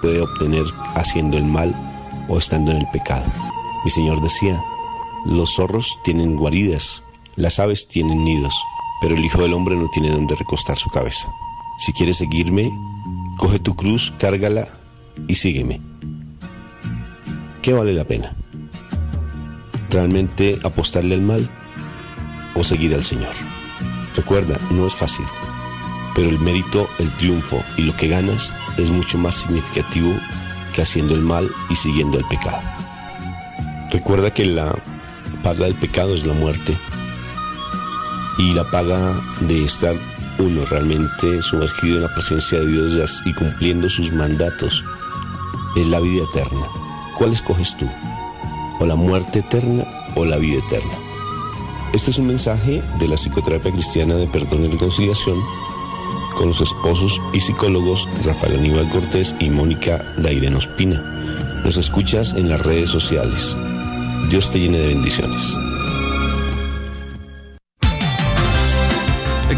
puede obtener haciendo el mal o estando en el pecado. Mi Señor decía, los zorros tienen guaridas, las aves tienen nidos, pero el Hijo del Hombre no tiene donde recostar su cabeza. Si quieres seguirme, coge tu cruz, cárgala y sígueme. ¿Qué vale la pena? ¿Realmente apostarle al mal o seguir al Señor? Recuerda, no es fácil, pero el mérito, el triunfo y lo que ganas es mucho más significativo que haciendo el mal y siguiendo el pecado. Recuerda que la paga del pecado es la muerte y la paga de estar uno realmente sumergido en la presencia de Dios y cumpliendo sus mandatos es la vida eterna. ¿Cuál escoges tú? ¿O la muerte eterna o la vida eterna? Este es un mensaje de la psicoterapia cristiana de perdón y reconciliación con los esposos y psicólogos Rafael Aníbal Cortés y Mónica Dairén Ospina. Nos escuchas en las redes sociales. Dios te llene de bendiciones.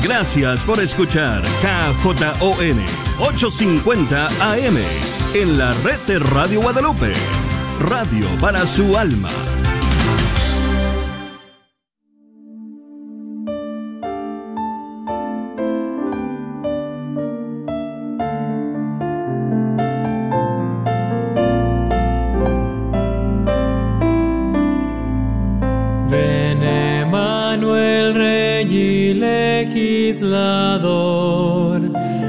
Gracias por escuchar KJON 850 AM en la red de Radio Guadalupe. Radio para su alma.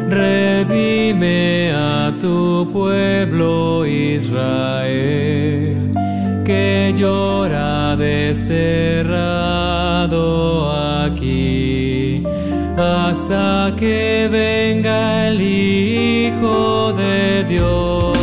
Redime a tu pueblo Israel, que llora desterrado aquí, hasta que venga el Hijo de Dios.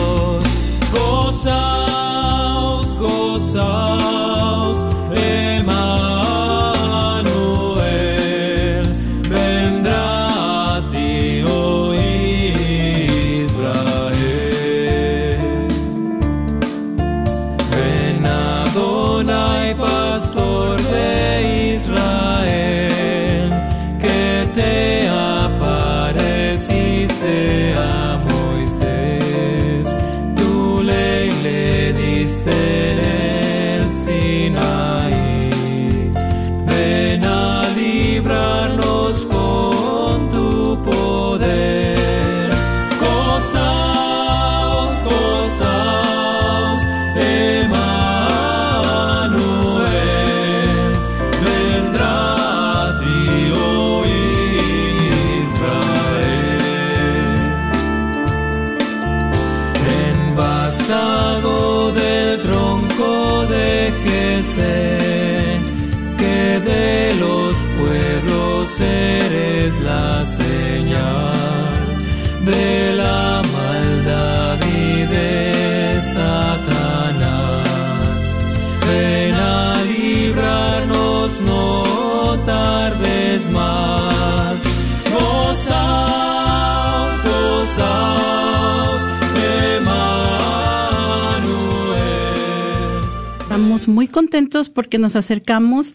Contentos porque nos acercamos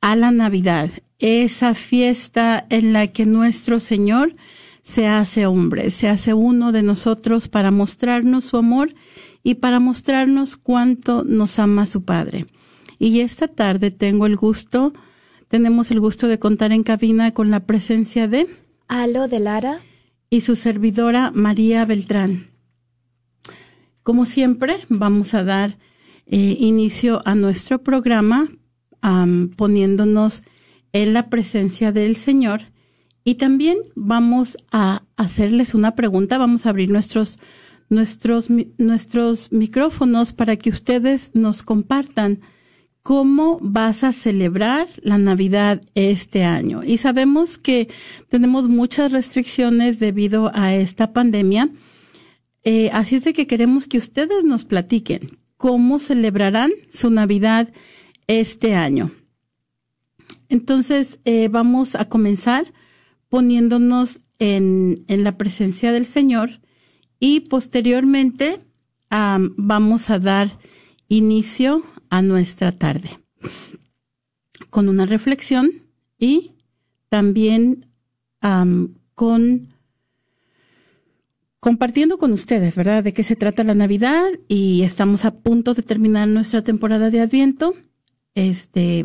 a la Navidad, esa fiesta en la que nuestro Señor se hace hombre, se hace uno de nosotros para mostrarnos su amor y para mostrarnos cuánto nos ama su Padre. Y esta tarde tengo el gusto, tenemos el gusto de contar en cabina con la presencia de Alo de Lara y su servidora María Beltrán. Como siempre, vamos a dar eh, inicio a nuestro programa poniéndonos en la presencia del Señor y también vamos a hacerles una pregunta, vamos a abrir nuestros, nuestros, nuestros micrófonos para que ustedes nos compartan cómo vas a celebrar la Navidad este año. Y sabemos que tenemos muchas restricciones debido a esta pandemia. Eh, así es de que queremos que ustedes nos platiquen cómo celebrarán su Navidad este año. Entonces, eh, vamos a comenzar poniéndonos en, la presencia del Señor y posteriormente vamos a dar inicio a nuestra tarde con una reflexión y también con compartiendo con ustedes, ¿verdad? De qué se trata la Navidad y estamos a punto de terminar nuestra temporada de Adviento. Este,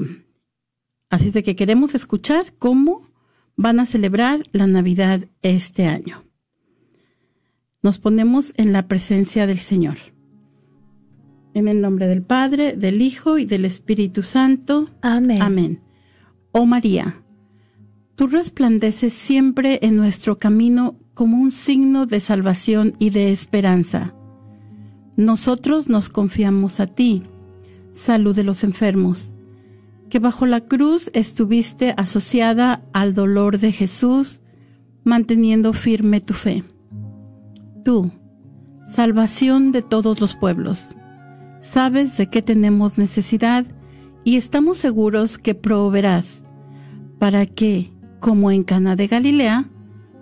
así es de que queremos escuchar cómo van a celebrar la Navidad este año. Nos ponemos en la presencia del Señor. En el nombre del Padre, del Hijo y del Espíritu Santo. Amén. Amén. Oh María, tú resplandeces siempre en nuestro camino como un signo de salvación y de esperanza. Nosotros nos confiamos a ti, salud de los enfermos, que bajo la cruz estuviste asociada al dolor de Jesús, manteniendo firme tu fe. Tú, salvación de todos los pueblos, sabes de qué tenemos necesidad y estamos seguros que proveerás para que, como en Cana de Galilea,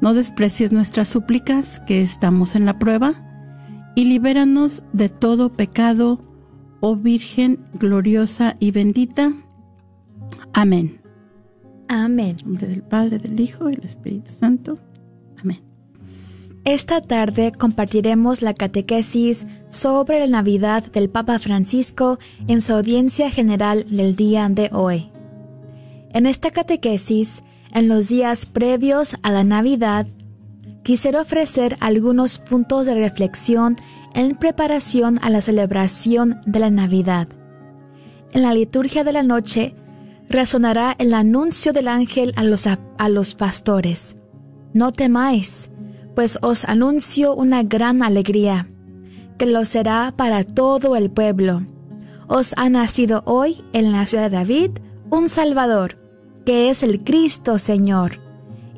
No desprecies nuestras súplicas, que estamos en la prueba, y libéranos de todo pecado, oh Virgen gloriosa y bendita. Amén. Amén. En nombre del Padre, del Hijo y del Espíritu Santo. Amén. Esta tarde compartiremos la catequesis sobre la Navidad del Papa Francisco en su audiencia general del día de hoy. En esta catequesis en los días previos a la Navidad, quisiera ofrecer algunos puntos de reflexión en preparación a la celebración de la Navidad. En la liturgia de la noche resonará el anuncio del ángel a los, a, los pastores. No temáis, pues os anuncio una gran alegría, que lo será para todo el pueblo. Os ha nacido hoy en la ciudad de David un Salvador que es el Cristo Señor,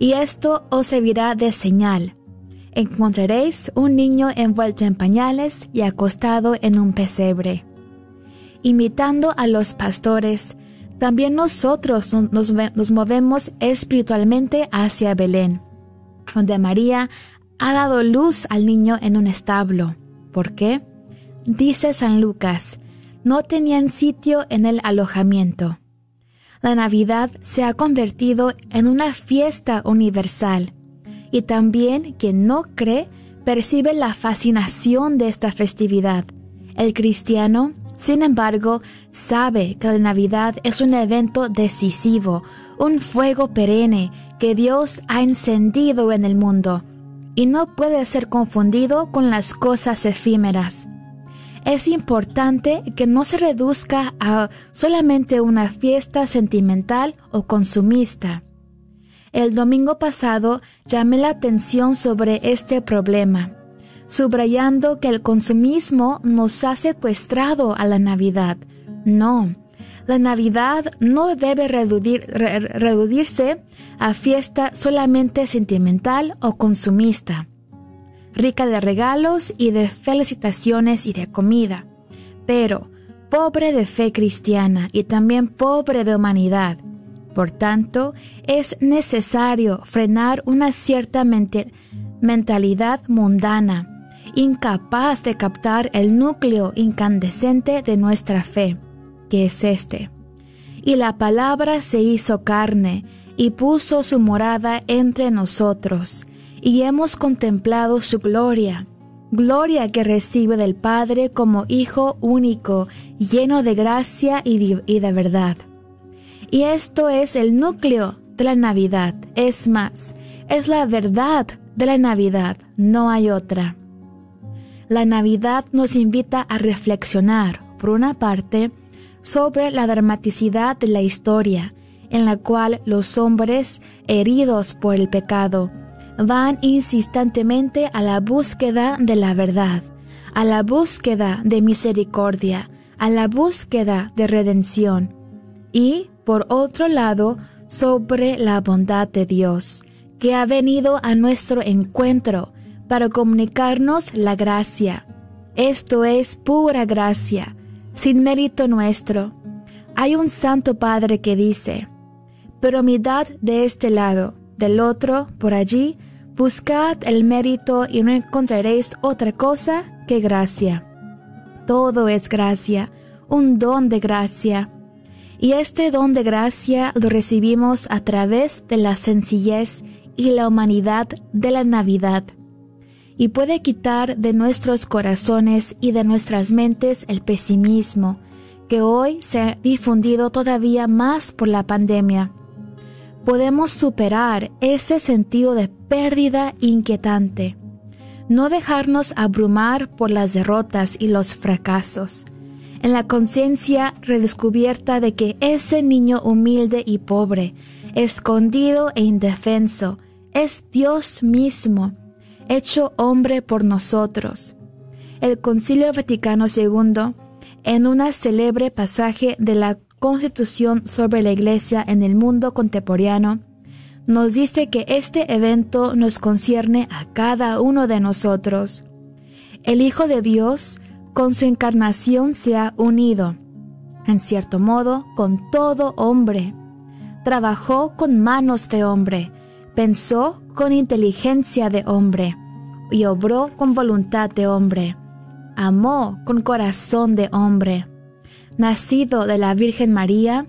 y esto os servirá de señal. Encontraréis un niño envuelto en pañales y acostado en un pesebre. Imitando a los pastores, también nosotros nos, nos movemos espiritualmente hacia Belén, donde María ha dado luz al niño en un establo. ¿Por qué? Dice San Lucas, no tenían sitio en el alojamiento la Navidad se ha convertido en una fiesta universal. Y también quien no cree percibe la fascinación de esta festividad. El cristiano, sin embargo, sabe que la Navidad es un evento decisivo, un fuego perenne que Dios ha encendido en el mundo. Y no puede ser confundido con las cosas efímeras es importante que no se reduzca a solamente una fiesta sentimental o consumista. El domingo pasado llamé la atención sobre este problema, subrayando que el consumismo nos ha secuestrado a la Navidad. No, la Navidad no debe reducirse a fiesta solamente sentimental o consumista rica de regalos y de felicitaciones y de comida, pero pobre de fe cristiana y también pobre de humanidad. Por tanto, es necesario frenar una cierta mentalidad mundana, incapaz de captar el núcleo incandescente de nuestra fe, que es este. Y la palabra se hizo carne y puso su morada entre nosotros, y hemos contemplado su gloria, gloria que recibe del Padre como Hijo único, lleno de gracia y de, verdad. Y esto es el núcleo de la Navidad, es más, es la verdad de la Navidad, no hay otra. La Navidad nos invita a reflexionar, por una parte, sobre la dramaticidad de la historia, en la cual los hombres, heridos por el pecado, van insistentemente a la búsqueda de la verdad, a la búsqueda de misericordia, a la búsqueda de redención. Y, por otro lado, sobre la bondad de Dios, que ha venido a nuestro encuentro para comunicarnos la gracia. Esto es pura gracia, sin mérito nuestro. Hay un Santo Padre que dice, pero mirad de este lado, del otro, por allí, buscad el mérito y no encontraréis otra cosa que gracia. Todo es gracia, un don de gracia. Y este don de gracia lo recibimos a través de la sencillez y la humanidad de la Navidad. Y puede quitar de nuestros corazones y de nuestras mentes el pesimismo, que hoy se ha difundido todavía más por la pandemia. Podemos superar ese sentido de pérdida inquietante. No dejarnos abrumar por las derrotas y los fracasos. En la conciencia redescubierta de que ese niño humilde y pobre, escondido e indefenso, es Dios mismo, hecho hombre por nosotros. El Concilio Vaticano II en un célebre pasaje de la Constitución sobre la Iglesia en el mundo contemporáneo, nos dice que este evento nos concierne a cada uno de nosotros. El Hijo de Dios, con su encarnación, se ha unido, en cierto modo, con todo hombre. Trabajó con manos de hombre, pensó con inteligencia de hombre y obró con voluntad de hombre amó con corazón de hombre. Nacido de la Virgen María,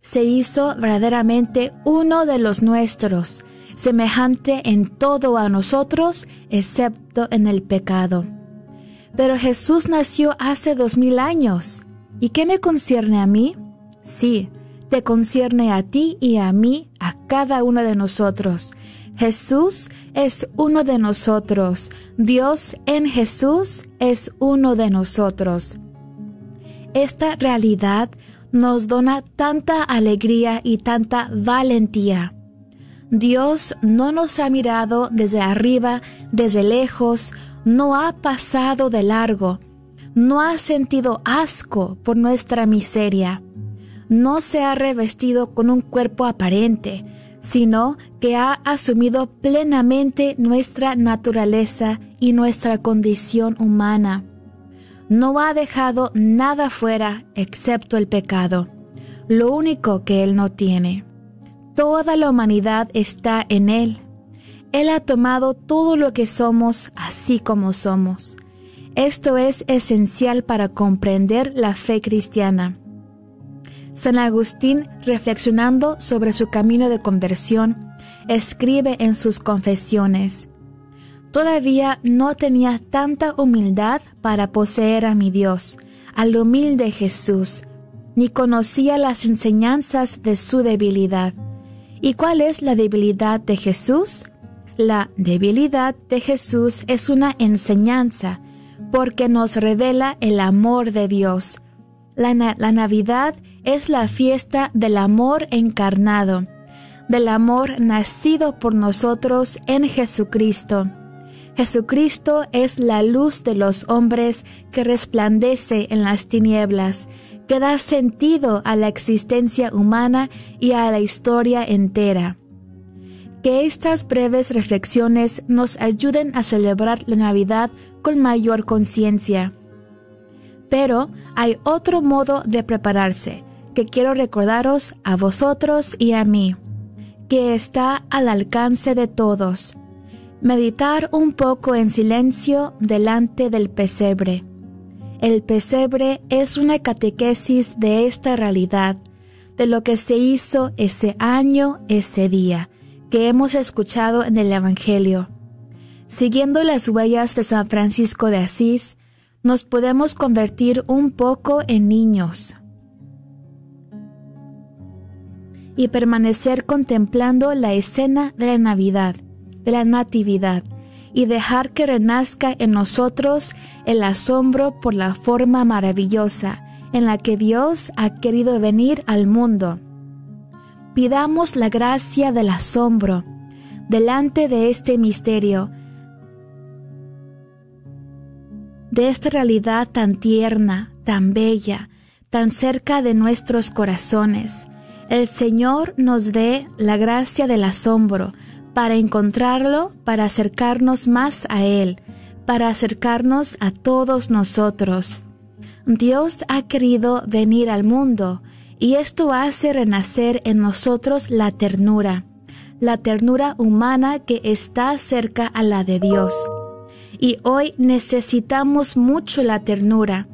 se hizo verdaderamente uno de los nuestros, semejante en todo a nosotros, excepto en el pecado. Pero Jesús nació hace dos mil años. ¿Y qué me concierne a mí? Sí, te concierne a ti y a mí, a cada uno de nosotros. Jesús es uno de nosotros. Dios en Jesús es uno de nosotros. Esta realidad nos dona tanta alegría y tanta valentía. Dios no nos ha mirado desde arriba, desde lejos, no ha pasado de largo, no ha sentido asco por nuestra miseria, no se ha revestido con un cuerpo aparente, sino que ha asumido plenamente nuestra naturaleza y nuestra condición humana. No ha dejado nada fuera excepto el pecado, lo único que Él no tiene. Toda la humanidad está en Él. Él ha tomado todo lo que somos así como somos. Esto es esencial para comprender la fe cristiana. San Agustín, reflexionando sobre su camino de conversión, escribe en sus confesiones, Todavía no tenía tanta humildad para poseer a mi Dios, al humilde Jesús, ni conocía las enseñanzas de su debilidad. ¿Y cuál es la debilidad de Jesús? La debilidad de Jesús es una enseñanza, porque nos revela el amor de Dios. La, la Navidad es la fiesta del amor encarnado, del amor nacido por nosotros en Jesucristo. Jesucristo es la luz de los hombres que resplandece en las tinieblas, que da sentido a la existencia humana y a la historia entera. Que estas breves reflexiones nos ayuden a celebrar la Navidad con mayor conciencia. Pero hay otro modo de prepararse, que quiero recordaros a vosotros y a mí, que está al alcance de todos. Meditar un poco en silencio delante del pesebre. El pesebre es una catequesis de esta realidad, de lo que se hizo ese año, ese día, que hemos escuchado en el Evangelio. Siguiendo las huellas de San Francisco de Asís, nos podemos convertir un poco en niños, y permanecer contemplando la escena de la Navidad, de la Natividad, y dejar que renazca en nosotros el asombro por la forma maravillosa en la que Dios ha querido venir al mundo. Pidamos la gracia del asombro delante de este misterio, de esta realidad tan tierna, tan bella, tan cerca de nuestros corazones, el Señor nos dé la gracia del asombro para encontrarlo, para acercarnos más a Él, para acercarnos a todos nosotros. Dios ha querido venir al mundo y esto hace renacer en nosotros la ternura, la ternura humana que está cerca a la de Dios. Y hoy necesitamos mucho la ternura.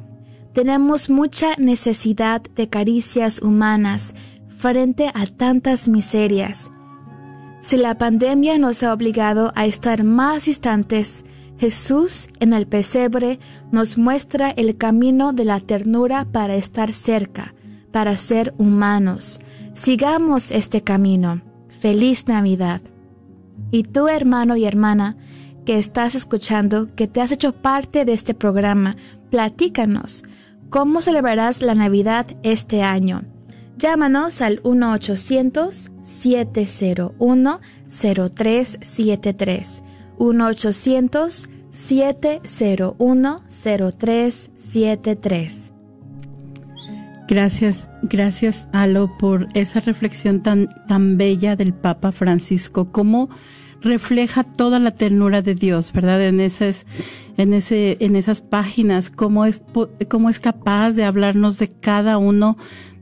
Tenemos mucha necesidad de caricias humanas frente a tantas miserias. Si la pandemia nos ha obligado a estar más distantes, Jesús en el pesebre nos muestra el camino de la ternura para estar cerca, para ser humanos. Sigamos este camino. Feliz Navidad. Y tú, hermano y hermana, que estás escuchando, que te has hecho parte de este programa, platícanos. ¿Cómo celebrarás la Navidad este año? Llámanos al 1-800-701-0373. 1-800-701-0373. Gracias, gracias Alo por esa reflexión tan, tan bella del Papa Francisco, cómo refleja toda la ternura de Dios, ¿verdad? En esas, en ese, en esas páginas, cómo es, cómo es capaz de hablarnos de cada uno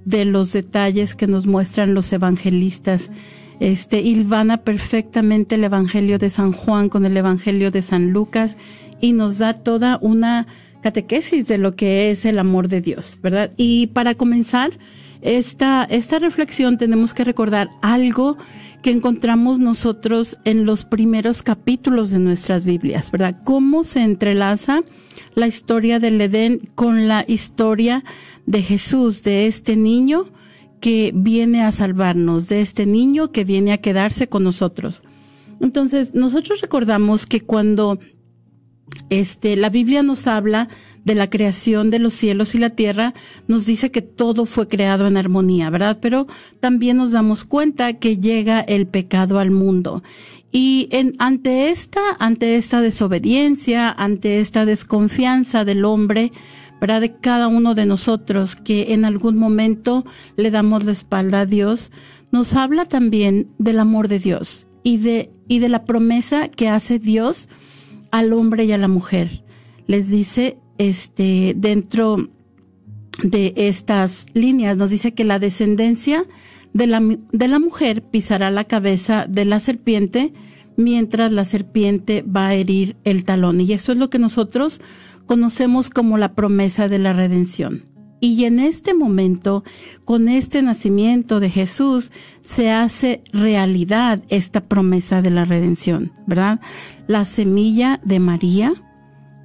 de los detalles que nos muestran los evangelistas este, hilvana perfectamente el Evangelio de San Juan con el Evangelio de San Lucas y nos da toda una catequesis de lo que es el amor de Dios, ¿verdad? Y para comenzar esta, esta reflexión tenemos que recordar algo que encontramos nosotros en los primeros capítulos de nuestras Biblias, ¿verdad? Cómo se entrelaza la historia del Edén con la historia de Jesús, de este niño que viene a salvarnos, de este niño que viene a quedarse con nosotros. Entonces, nosotros recordamos que cuando este, la Biblia nos habla de la creación de los cielos y la tierra, nos dice que todo fue creado en armonía, ¿verdad? Pero también nos damos cuenta que llega el pecado al mundo. Y en, ante esta, ante esta desobediencia, ante esta desconfianza del hombre, ¿verdad? De cada uno de nosotros que en algún momento le damos la espalda a Dios, nos habla también del amor de Dios y de, y de la promesa que hace Dios al hombre y a la mujer. Les dice, este, dentro de estas líneas, nos dice que la descendencia de la, de la mujer pisará la cabeza de la serpiente, mientras la serpiente va a herir el talón. Y eso es lo que nosotros conocemos como la promesa de la redención. Y en este momento, con este nacimiento de Jesús, se hace realidad esta promesa de la redención, ¿verdad? La semilla de María,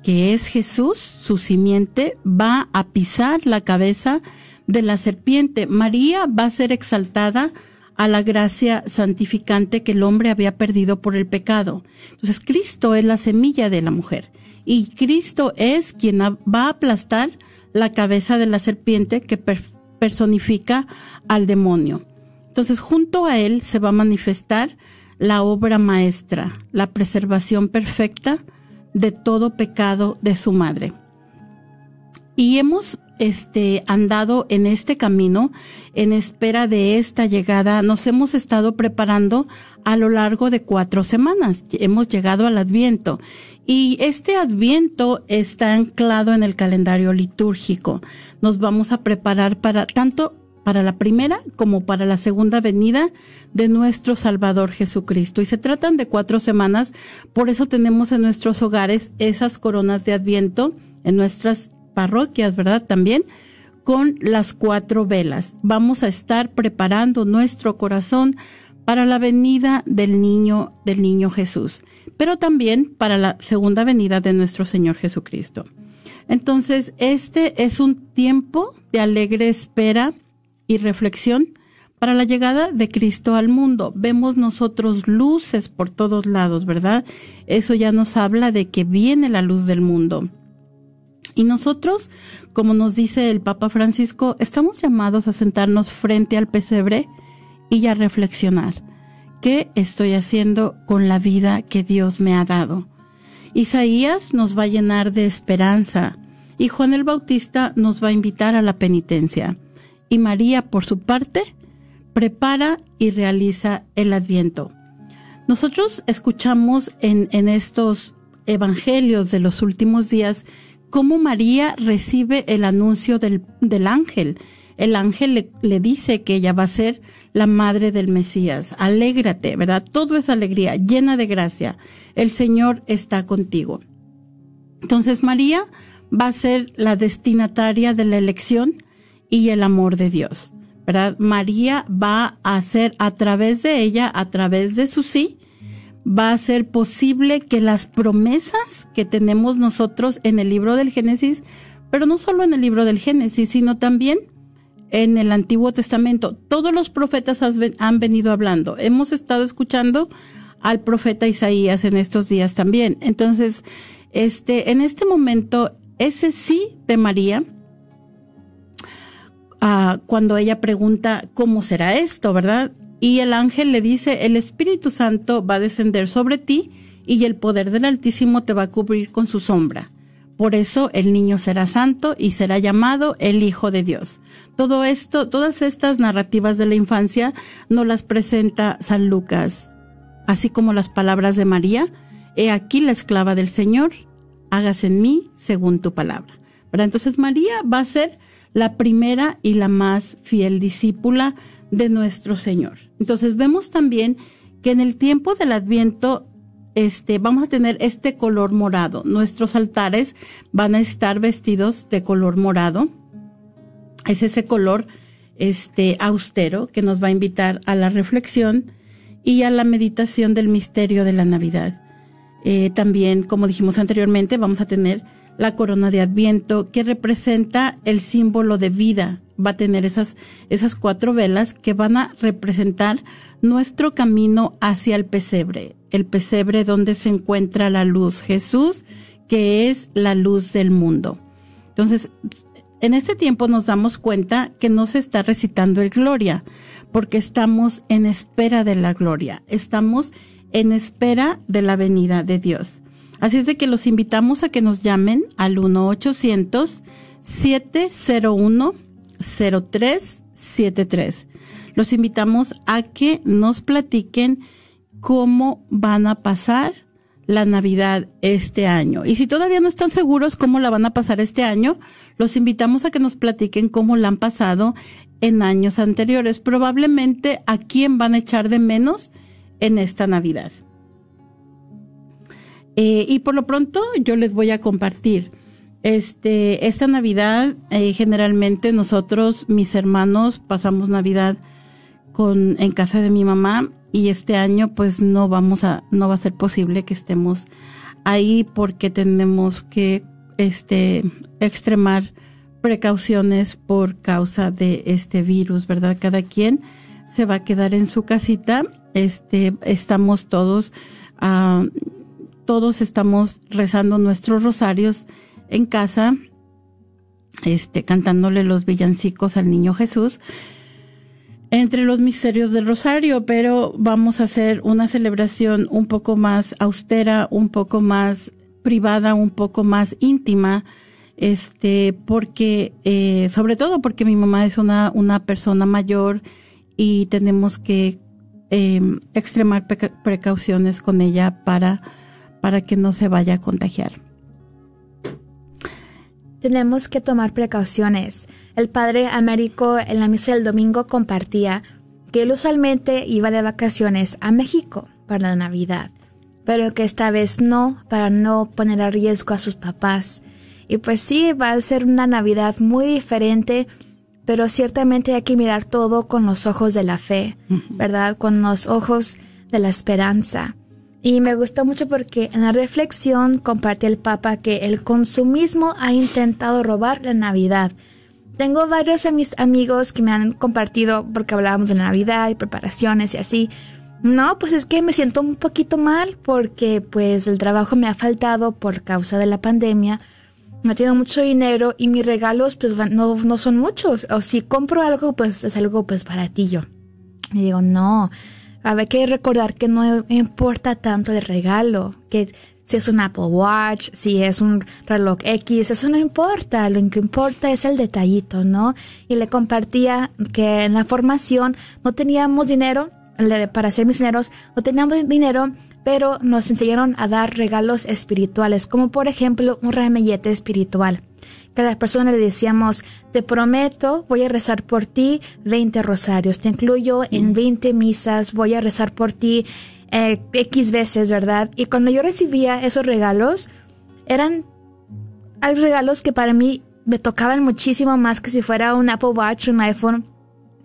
que es Jesús, su simiente, va a pisar la cabeza de la serpiente. María va a ser exaltada a la gracia santificante que el hombre había perdido por el pecado. Entonces, Cristo es la semilla de la mujer y Cristo es quien va a aplastar la cabeza de la serpiente que personifica al demonio. Entonces, junto a él se va a manifestar la obra maestra, la preservación perfecta de todo pecado de su madre. Y hemos este, andado en este camino en espera de esta llegada. Nos hemos estado preparando a lo largo de cuatro semanas. Hemos llegado al Adviento y este Adviento está anclado en el calendario litúrgico. Nos vamos a preparar para tanto para la primera como para la segunda venida de nuestro Salvador Jesucristo. Y se tratan de cuatro semanas, por eso tenemos en nuestros hogares esas coronas de Adviento, en nuestras parroquias, ¿verdad? También con las cuatro velas. Vamos a estar preparando nuestro corazón para la venida del niño, del niño Jesús, pero también para la segunda venida de nuestro Señor Jesucristo. Entonces, este es un tiempo de alegre espera y reflexión para la llegada de Cristo al mundo. Vemos nosotros luces por todos lados, ¿verdad? Eso ya nos habla de que viene la luz del mundo. Y nosotros, como nos dice el Papa Francisco, estamos llamados a sentarnos frente al pesebre y a reflexionar. ¿Qué estoy haciendo con la vida que Dios me ha dado? Isaías nos va a llenar de esperanza y Juan el Bautista nos va a invitar a la penitencia. Y María, por su parte, prepara y realiza el adviento. Nosotros escuchamos en, en estos evangelios de los últimos días cómo María recibe el anuncio del, del ángel. El ángel le, le, dice que ella va a ser la madre del Mesías. Alégrate, ¿verdad? Todo es alegría, llena de gracia. El Señor está contigo. Entonces María va a ser la destinataria de la elección y el amor de Dios. ¿verdad? María va a hacer a través de ella, a través de su sí, va a ser posible que las promesas que tenemos nosotros en el libro del Génesis, pero no solo en el libro del Génesis, sino también en el Antiguo Testamento. Todos los profetas han venido hablando. Hemos estado escuchando al profeta Isaías en estos días también. Entonces, este, en este momento, ese sí de María, uh, cuando ella pregunta cómo será esto, ¿verdad? Y el ángel le dice, el Espíritu Santo va a descender sobre ti y el poder del Altísimo te va a cubrir con su sombra. Por eso el niño será santo y será llamado el Hijo de Dios. Todo esto, todas estas narrativas de la infancia nos las presenta San Lucas, así como las palabras de María, He aquí la esclava del Señor, hágase en mí según tu palabra. Entonces María va a ser la primera y la más fiel discípula de nuestro Señor. Entonces vemos también que en el tiempo del Adviento este, vamos a tener este color morado. Nuestros altares van a estar vestidos de color morado. Es ese color este, austero que nos va a invitar a la reflexión y a la meditación del misterio de la Navidad. Eh, también, como dijimos anteriormente, vamos a tener la corona de Adviento, que representa el símbolo de vida. Va a tener esas, esas cuatro velas que van a representar nuestro camino hacia el pesebre, el pesebre donde se encuentra la luz, Jesús, que es la luz del mundo. Entonces, en este tiempo nos damos cuenta que no se está recitando el gloria, porque estamos en espera de la gloria, estamos en espera de la venida de Dios. Así es de que los invitamos a que nos llamen al 1-800-701-0373. Los invitamos a que nos platiquen cómo van a pasar la Navidad este año. Y si todavía no están seguros cómo la van a pasar este año, los invitamos a que nos platiquen cómo la han pasado en años anteriores. Probablemente a quién van a echar de menos en esta Navidad. Eh, y por lo pronto yo les voy a compartir. Este, esta Navidad, eh, generalmente nosotros, mis hermanos, pasamos Navidad con, en casa de mi mamá y este año pues no vamos a, no va a ser posible que estemos ahí porque tenemos que, este, extremar precauciones por causa de este virus, ¿verdad? Cada quien se va a quedar en su casita. Este, estamos todos, uh, todos estamos rezando nuestros rosarios en casa, este, cantándole los villancicos al niño Jesús entre los misterios del rosario, pero vamos a hacer una celebración un poco más austera, un poco más privada, un poco más íntima, este, porque, eh, sobre todo porque mi mamá es una, una persona mayor y tenemos que eh, extremar precauciones con ella para para que no se vaya a contagiar. Tenemos que tomar precauciones. El padre Américo en la misa del domingo compartía que él usualmente iba de vacaciones a México para la Navidad, pero que esta vez no, para no poner a riesgo a sus papás. Y pues sí, va a ser una Navidad muy diferente, pero ciertamente hay que mirar todo con los ojos de la fe, ¿verdad? Con los ojos de la esperanza. Y me gustó mucho porque en la reflexión compartió el Papa que el consumismo ha intentado robar la Navidad. Tengo varios de mis amigos que me han compartido porque hablábamos de la Navidad y preparaciones y así. No, pues es que me siento un poquito mal porque pues el trabajo me ha faltado por causa de la pandemia. No tengo mucho dinero y mis regalos pues no, no son muchos. O si compro algo pues es algo pues baratillo. Y digo, no, hay que recordar que no importa tanto el regalo, que si es un Apple Watch, si es un reloj X, eso no importa, lo que importa es el detallito, ¿no? Y le compartía que en la formación no teníamos dinero, para ser misioneros no teníamos dinero, pero nos enseñaron a dar regalos espirituales, como por ejemplo un ramillete espiritual. Cada persona le decíamos, te prometo, voy a rezar por ti 20 rosarios, te incluyo en 20 misas, voy a rezar por ti eh, X veces, ¿verdad? Y cuando yo recibía esos regalos, eran hay regalos que para mí me tocaban muchísimo más que si fuera un Apple Watch, un iPhone,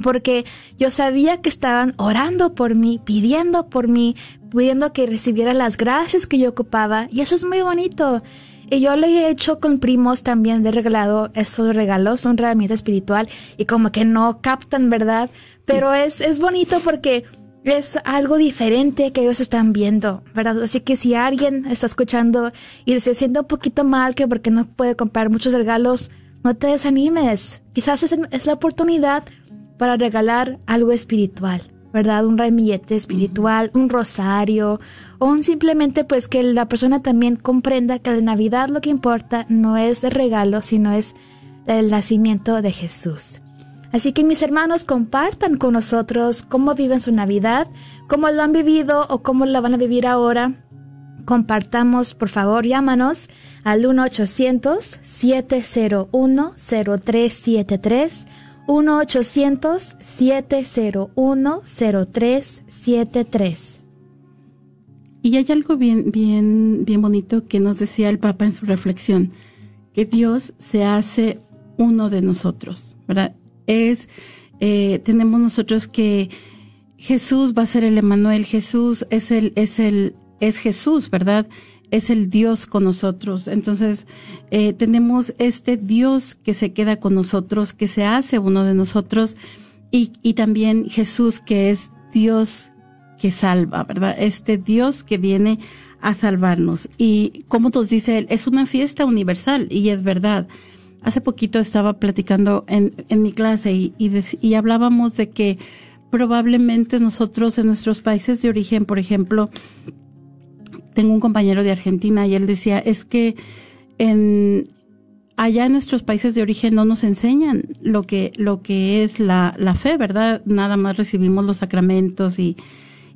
porque yo sabía que estaban orando por mí, pidiendo por mí, pidiendo que recibiera las gracias que yo ocupaba, y eso es muy bonito. Y yo lo he hecho con primos también, de regalado esos regalos, una herramienta espiritual, y como que no captan, ¿verdad? Pero es, es bonito porque es algo diferente que ellos están viendo, ¿verdad? Así que si alguien está escuchando y se siente un poquito mal que porque no puede comprar muchos regalos, no te desanimes. Quizás es, es la oportunidad para regalar algo espiritual, ¿verdad? Un ramillete espiritual, un rosario, o simplemente pues que la persona también comprenda que de Navidad lo que importa no es el regalo, sino es el nacimiento de Jesús. Así que mis hermanos compartan con nosotros cómo viven su Navidad, cómo lo han vivido o cómo la van a vivir ahora. Compartamos, por favor, llámanos al 1-800-701-0373. 1-800-701-0373. Y hay algo bien, bien, bien bonito que nos decía el Papa en su reflexión, que Dios se hace uno de nosotros, ¿verdad? es, eh, tenemos nosotros que Jesús va a ser el Emanuel, Jesús es el, es el, es Jesús, ¿verdad? Es el Dios con nosotros. Entonces, eh, tenemos este Dios que se queda con nosotros, que se hace uno de nosotros, y, y también Jesús que es Dios que salva, ¿verdad? Este Dios que viene a salvarnos. Y como nos dice él, es una fiesta universal, y es verdad. Hace poquito estaba platicando en, en mi clase y, y, hablábamos de que probablemente nosotros en nuestros países de origen, por ejemplo, tengo un compañero de Argentina y él decía, es que en, allá en nuestros países de origen no nos enseñan lo que, lo que es la, la fe, ¿verdad? Nada más recibimos los sacramentos y,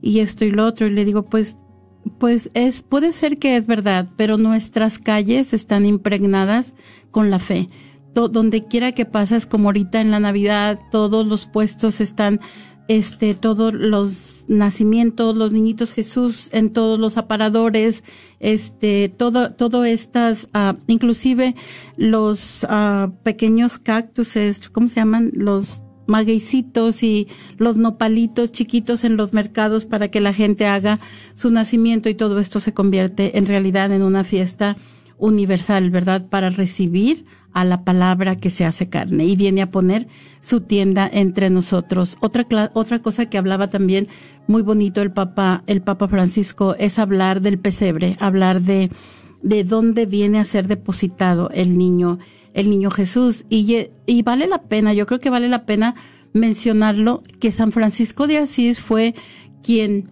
y esto y lo otro. Y le digo, pues, pues es, puede ser que es verdad, pero nuestras calles están impregnadas con la fe. donde quiera que pasas, como ahorita en la Navidad, todos los puestos están, este, todos los nacimientos, los niñitos Jesús en todos los aparadores, este, todo, todo estas, uh, inclusive los uh, pequeños cactuses, ¿cómo se llaman? Los magueycitos y los nopalitos chiquitos en los mercados para que la gente haga su nacimiento y todo esto se convierte en realidad en una fiesta universal, ¿verdad? Para recibir a la palabra que se hace carne y viene a poner su tienda entre nosotros. Otra, otra cosa que hablaba también muy bonito el Papa, el Papa Francisco es hablar del pesebre, hablar de, de dónde viene a ser depositado el niño, el niño Jesús. Y, y vale la pena, yo creo que vale la pena mencionarlo, que San Francisco de Asís fue quien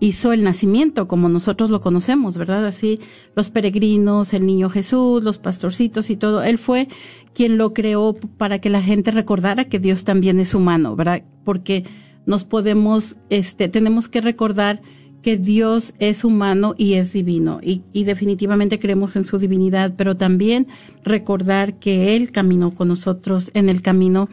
hizo el nacimiento como nosotros lo conocemos, ¿verdad? Así los peregrinos, el niño Jesús, los pastorcitos y todo. Él fue quien lo creó para que la gente recordara que Dios también es humano, ¿verdad? Porque nos podemos, este, tenemos que recordar que Dios es humano y es divino y, y definitivamente creemos en su divinidad, pero también recordar que Él caminó con nosotros en el camino,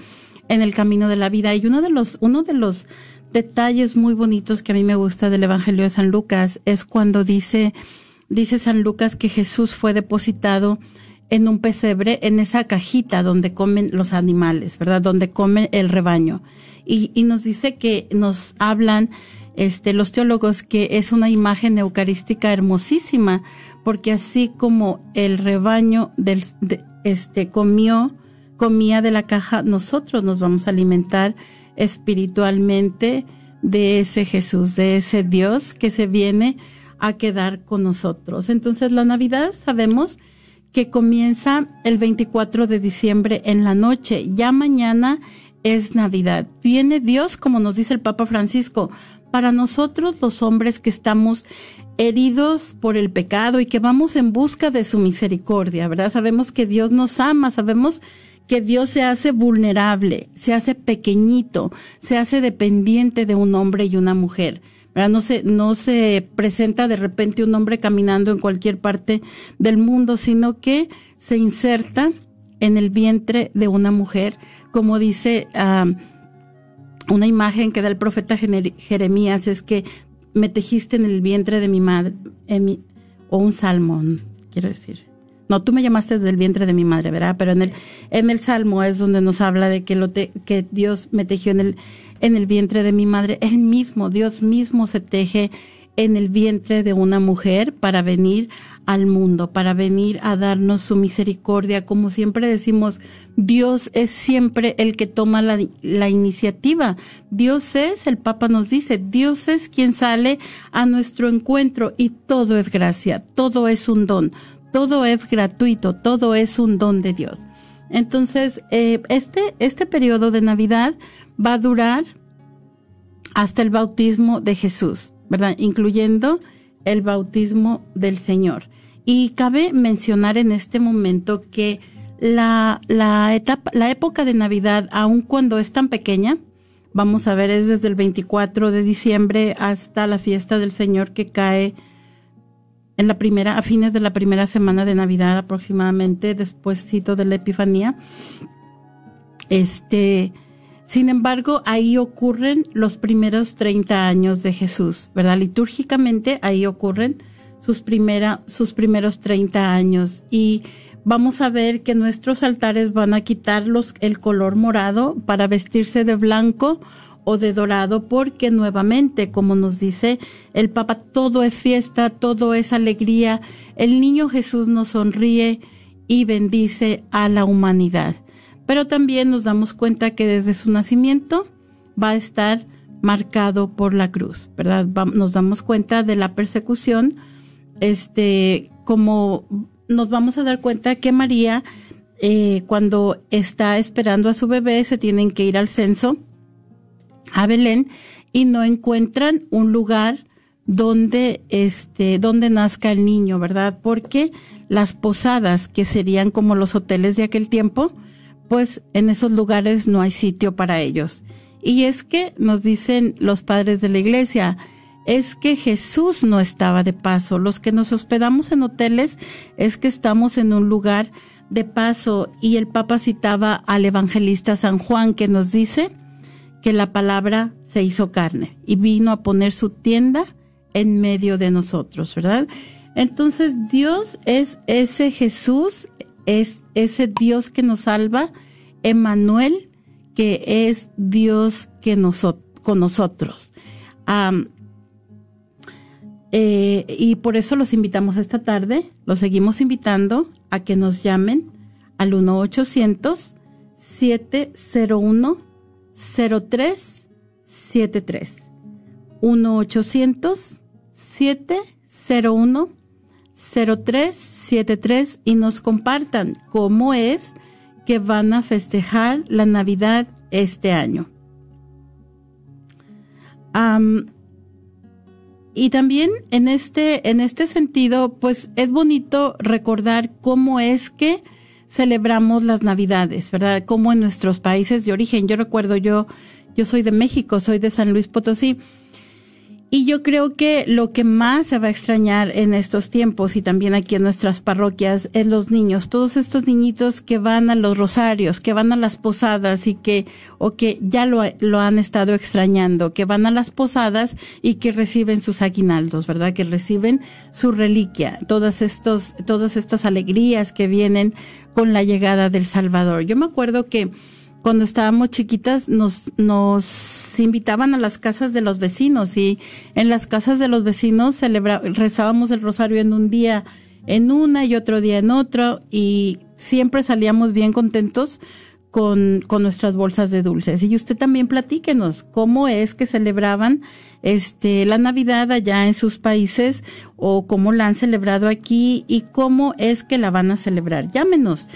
en el camino de la vida. Y uno de los, uno de los detalles muy bonitos que a mí me gusta del Evangelio de San Lucas es cuando dice, dice San Lucas que Jesús fue depositado en un pesebre, en esa cajita donde comen los animales, ¿verdad? Donde come el rebaño. Y, y nos dice que nos hablan, este, los teólogos que es una imagen eucarística hermosísima, porque así como el rebaño del, este, comió, comía de la caja, nosotros nos vamos a alimentar espiritualmente de ese Jesús, de ese Dios que se viene a quedar con nosotros. Entonces la Navidad sabemos que comienza el 24 de diciembre en la noche. Ya mañana es Navidad. Viene Dios, como nos dice el Papa Francisco, para nosotros los hombres que estamos heridos por el pecado y que vamos en busca de su misericordia, ¿verdad? Sabemos que Dios nos ama, sabemos que Dios se hace vulnerable, se hace pequeñito, se hace dependiente de un hombre y una mujer. No se, no se presenta de repente un hombre caminando en cualquier parte del mundo, sino que se inserta en el vientre de una mujer, como dice ah, una imagen que da el profeta Jeremías, es que me tejiste en el vientre de mi madre, o un salmo, quiero decir. No, tú me llamaste desde el vientre de mi madre, ¿verdad? Pero en el, en el salmo es donde nos habla de que, lo que Dios me tejió en el, en el vientre de mi madre. Él mismo, Dios mismo se teje en el vientre de una mujer para venir al mundo, para venir a darnos su misericordia. Como siempre decimos, Dios es siempre el que toma la, la, iniciativa. Dios es, el Papa nos dice, Dios es quien sale a nuestro encuentro y todo es gracia, todo es un don, todo es gratuito, todo es un don de Dios. Entonces, eh, este, este periodo de Navidad va a durar hasta el bautismo de Jesús, ¿verdad? Incluyendo el bautismo del Señor. Y cabe mencionar en este momento que la, la, etapa, la época de Navidad, aun cuando es tan pequeña, vamos a ver, es desde el 24 de diciembre hasta la fiesta del Señor que cae en la primera, a fines de la primera semana de Navidad aproximadamente, despuésito de la Epifanía. Este, sin embargo, ahí ocurren los primeros 30 años de Jesús, ¿verdad? Litúrgicamente ahí ocurren sus, primera, sus primeros 30 años y vamos a ver que nuestros altares van a quitarlos el color morado para vestirse de blanco o de dorado porque nuevamente, como nos dice el Papa, todo es fiesta, todo es alegría. El niño Jesús nos sonríe y bendice a la humanidad. Pero también nos damos cuenta que desde su nacimiento va a estar marcado por la cruz, ¿verdad? Nos damos cuenta de la persecución este, como nos vamos a dar cuenta que María, eh, cuando está esperando a su bebé, se tienen que ir al censo a Belén y no encuentran un lugar donde este donde nazca el niño, ¿verdad? Porque las posadas que serían como los hoteles de aquel tiempo, pues en esos lugares no hay sitio para ellos. Y es que nos dicen los padres de la iglesia, es que Jesús no estaba de paso. Los que nos hospedamos en hoteles es que estamos en un lugar de paso y el Papa citaba al evangelista San Juan que nos dice que la palabra se hizo carne y vino a poner su tienda en medio de nosotros, ¿verdad? Entonces Dios es ese Jesús, es ese Dios que nos salva, Emmanuel, que es Dios que nos, con nosotros. Eh, y por eso los invitamos esta tarde, los seguimos invitando a que nos llamen al 1-800-701-0373. 1-800-701-0373 y nos compartan cómo es que van a festejar la Navidad este año. Y también en este, en este sentido, pues es bonito recordar cómo es que celebramos las Navidades, ¿verdad? Como en nuestros países de origen. Yo recuerdo, yo, yo soy de México, soy de San Luis Potosí. Y yo creo que lo que más se va a extrañar en estos tiempos y también aquí en nuestras parroquias es los niños, todos estos niñitos que van a los rosarios, que van a las posadas y que, o que ya lo, lo han estado extrañando, que van a las posadas y que reciben sus aguinaldos, ¿verdad? Que reciben su reliquia, todas estos, todas estas alegrías que vienen con la llegada del Salvador. Yo me acuerdo que, cuando estábamos chiquitas nos, nos invitaban a las casas de los vecinos y en las casas de los vecinos celebra, rezábamos el rosario en un día en una y otro día en otro y siempre salíamos bien contentos con, con nuestras bolsas de dulces. Y usted también platíquenos cómo es que celebraban este la Navidad allá en sus países o cómo la han celebrado aquí y cómo es que la van a celebrar. Llámenos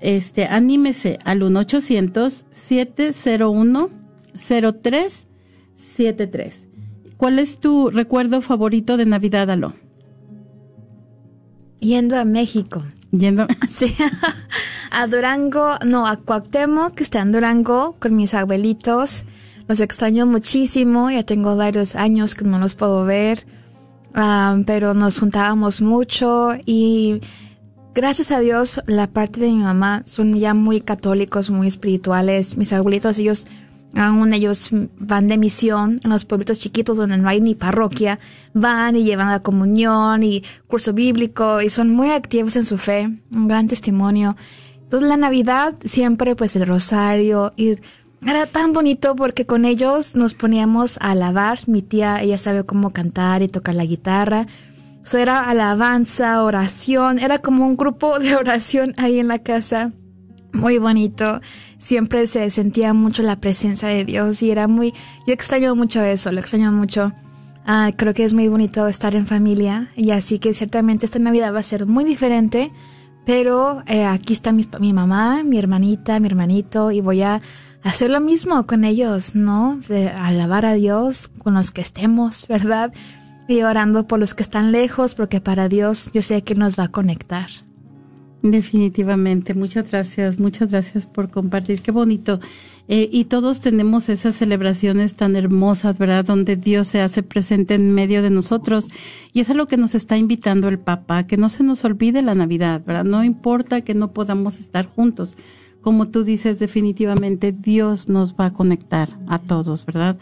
este, anímese al 1-800-701-0373. ¿Cuál es tu recuerdo favorito de Navidad, Aló? Yendo a México. Yendo. Sí. a Durango, no, a Cuauhtémoc, que está en Durango, con mis abuelitos. Los extraño muchísimo, ya tengo varios años que no los puedo ver, ah, pero nos juntábamos mucho y gracias a Dios la parte de mi mamá son ya muy católicos, muy espirituales. Mis abuelitos, ellos Aún ellos van de misión en los pueblitos chiquitos donde no hay ni parroquia, van y llevan la comunión y curso bíblico y son muy activos en su fe, un gran testimonio. Entonces la Navidad siempre pues el rosario y era tan bonito porque con ellos nos poníamos a alabar. Mi tía, ella sabe cómo cantar y tocar la guitarra. Eso era alabanza, oración, era como un grupo de oración ahí en la casa muy bonito. Siempre se sentía mucho la presencia de Dios y era muy... Yo extraño mucho eso, lo extraño mucho. Ah, creo que es muy bonito estar en familia y así que ciertamente esta Navidad va a ser muy diferente, pero eh, aquí está mi, mi, mamá, mi hermanita, mi hermanito y voy a hacer lo mismo con ellos, ¿no? De alabar a Dios con los que estemos, ¿verdad? Y orando por los que están lejos, porque para Dios yo sé que nos va a conectar. Definitivamente, muchas gracias, muchas gracias por compartir, qué bonito. Eh, y todos tenemos esas celebraciones tan hermosas, ¿verdad? Donde Dios se hace presente en medio de nosotros. Y eso es lo que nos está invitando el Papa, que no se nos olvide la Navidad, ¿verdad? No importa que no podamos estar juntos. Como tú dices, definitivamente Dios nos va a conectar a todos, ¿verdad?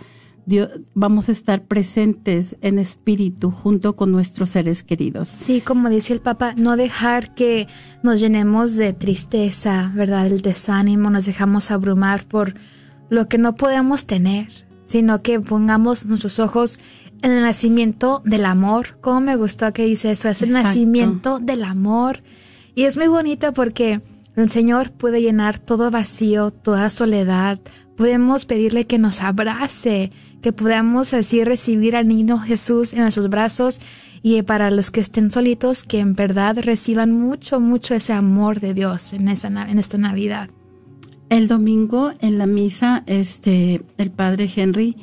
Dios, vamos a estar presentes en espíritu junto con nuestros seres queridos. Sí, como dice el Papa, no dejar que nos llenemos de tristeza, ¿verdad? El desánimo, nos dejamos abrumar por lo que no podemos tener, sino que pongamos nuestros ojos en el nacimiento del amor. ¿Cómo me gustó que dice eso? Es el nacimiento del amor. Y es muy bonito porque el Señor puede llenar todo vacío, toda soledad, podemos pedirle que nos abrace, que podamos así recibir al niño Jesús en nuestros brazos y para los que estén solitos, que en verdad reciban mucho, mucho ese amor de Dios en, esa, en esta Navidad. El domingo en la misa, este, el padre Henry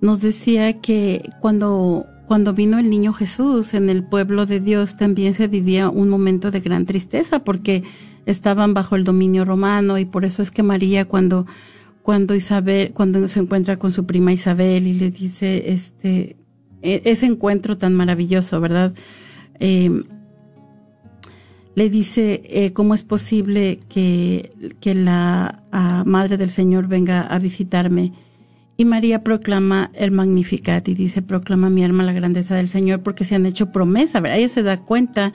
nos decía que cuando, cuando vino el niño Jesús en el pueblo de Dios también se vivía un momento de gran tristeza porque estaban bajo el dominio romano y por eso es que María cuando cuando Isabel, cuando se encuentra con su prima Isabel y le dice este e, ese encuentro tan maravilloso, ¿verdad? Em, le dice eh, cómo es posible que, que la Madre del Señor venga a visitarme. Y María proclama el Magnificat y dice, proclama mi alma la grandeza del Señor porque se han hecho promesas, ¿verdad? Ella se da cuenta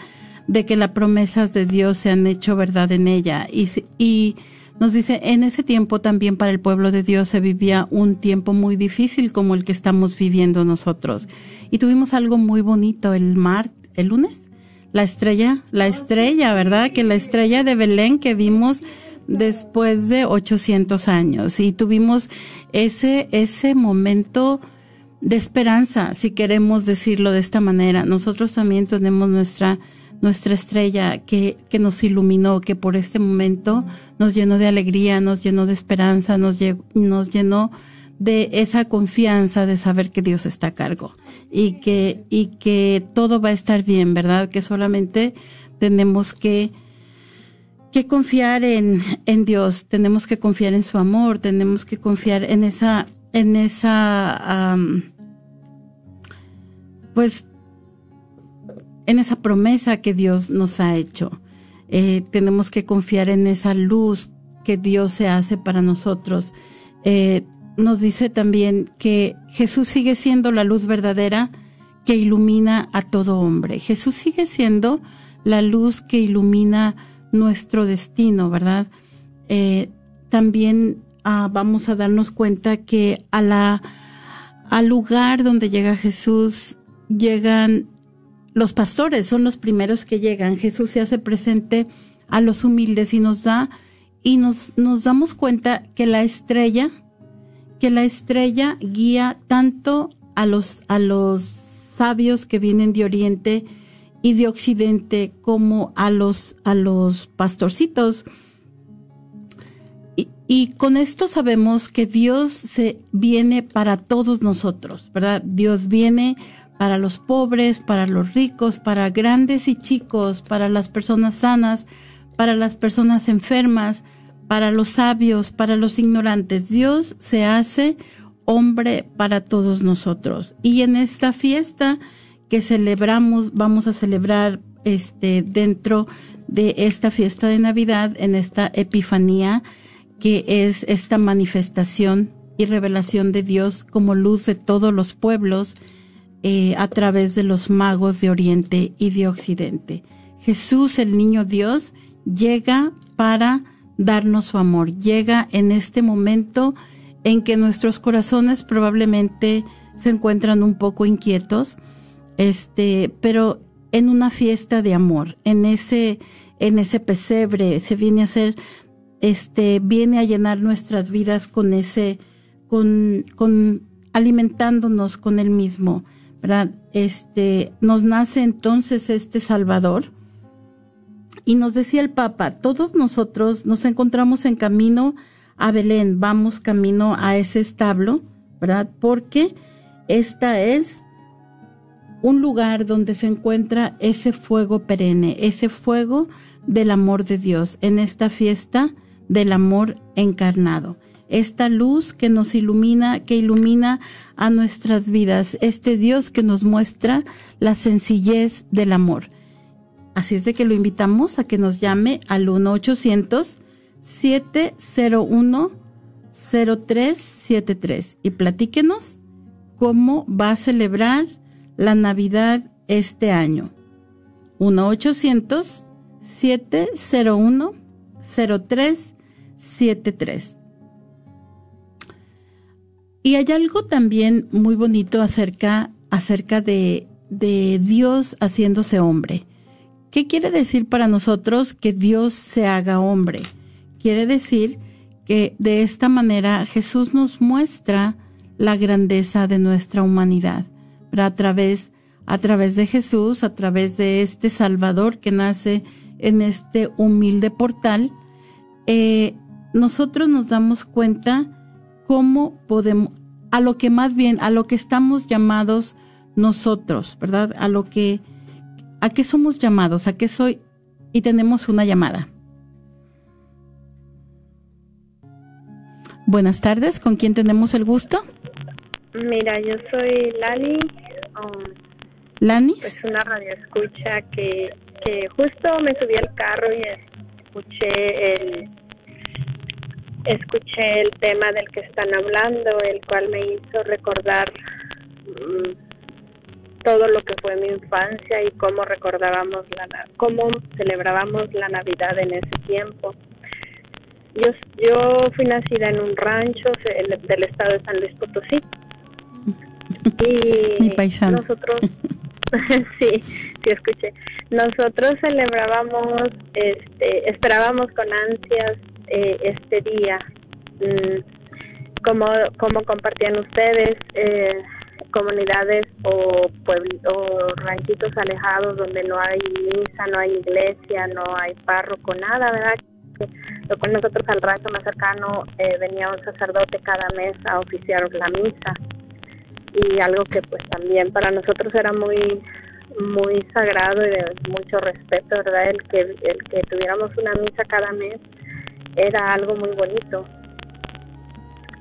de que las promesas de Dios se han hecho verdad en ella. Y, y nos dice, en ese tiempo también para el pueblo de Dios se vivía un tiempo muy difícil como el que estamos viviendo nosotros. Y tuvimos algo muy bonito el mar, el lunes, la estrella, la estrella, ¿verdad? Que la estrella de Belén que vimos después de 800 años y tuvimos ese, ese momento de esperanza, si queremos decirlo de esta manera. Nosotros también tenemos nuestra nuestra estrella que, que nos iluminó, que por este momento nos llenó de alegría, nos llenó de esperanza, nos, nos llenó de esa confianza de saber que Dios está a cargo y que, y que todo va a estar bien, ¿verdad? Que solamente tenemos que, que confiar en, en Dios, tenemos que confiar en su amor, tenemos que confiar en esa, en esa, pues en esa promesa que Dios nos ha hecho. Eh, tenemos que confiar en esa luz que Dios se hace para nosotros. Eh, nos dice también que Jesús sigue siendo la luz verdadera que ilumina a todo hombre. Jesús sigue siendo la luz que ilumina nuestro destino, ¿verdad? Eh, también ah, vamos a darnos cuenta que a la, al lugar donde llega Jesús llegan los pastores son los primeros que llegan. Jesús se hace presente a los humildes y nos da y nos, nos damos cuenta que la estrella, que la estrella guía tanto a los, a los sabios que vienen de Oriente y de Occidente como a los, a los pastorcitos. Y, con esto sabemos que Dios se viene para todos nosotros, ¿verdad? Dios viene para los pobres, para los ricos, para grandes y chicos, para las personas sanas, para las personas enfermas, para los sabios, para los ignorantes. Dios se hace hombre para todos nosotros. Y en esta fiesta que celebramos, vamos a celebrar este dentro de esta fiesta de Navidad, en esta Epifanía, que es esta manifestación y revelación de Dios como luz de todos los pueblos eh, a través de los magos de Oriente y de Occidente. Jesús, el niño Dios, llega para darnos su amor, llega en este momento en que nuestros corazones probablemente se encuentran un poco inquietos, este, pero en una fiesta de amor, en ese, en ese pesebre, se viene a ser, este, viene a llenar nuestras vidas con ese, con, con alimentándonos con el mismo, Este, nos nace entonces este Salvador. Y nos decía el Papa, todos nosotros nos encontramos en camino a Belén, vamos camino a ese establo, ¿verdad? Porque esta es un lugar donde se encuentra ese fuego perenne, ese fuego del amor de Dios, en esta fiesta del amor encarnado. Esta luz que nos ilumina, que ilumina a nuestras vidas, este Dios que nos muestra la sencillez del amor. Así es de que lo invitamos a que nos llame al 1 800 701-0373 y platíquenos cómo va a celebrar la Navidad este año. 1-800-701-0373. Y hay algo también muy bonito acerca, acerca de, de Dios haciéndose hombre. ¿Qué quiere decir para nosotros que Dios se haga hombre? Quiere decir que de esta manera Jesús nos muestra la grandeza de nuestra humanidad, a través a través de Jesús, a través de este Salvador que nace en este humilde portal, eh, nosotros nos damos cuenta cómo podemos, a lo que más bien, a lo que estamos llamados nosotros, ¿verdad? A lo que, a qué somos llamados, a qué soy, y tenemos una llamada. Buenas tardes, ¿con quién tenemos el gusto? Mira, yo soy Lani. Um, ¿Lani? Es una radio escucha que, que justo me subí al carro y escuché el escuché el tema del que están hablando, el cual me hizo recordar mm, todo lo que fue mi infancia y cómo recordábamos la cómo celebrábamos la Navidad en ese tiempo. Yo, yo fui nacida en un rancho del estado de San Luis Potosí. Y nosotros, sí, sí escuché. Nosotros celebrábamos, este, esperábamos con ansias eh, este día. Mm, como, como compartían ustedes, eh, comunidades o, o ranchitos alejados donde no hay misa, no hay iglesia, no hay párroco, nada, ¿verdad? lo cual nosotros al rancho más cercano eh, venía un sacerdote cada mes a oficiar la misa y algo que pues también para nosotros era muy muy sagrado y de mucho respeto verdad el que el que tuviéramos una misa cada mes era algo muy bonito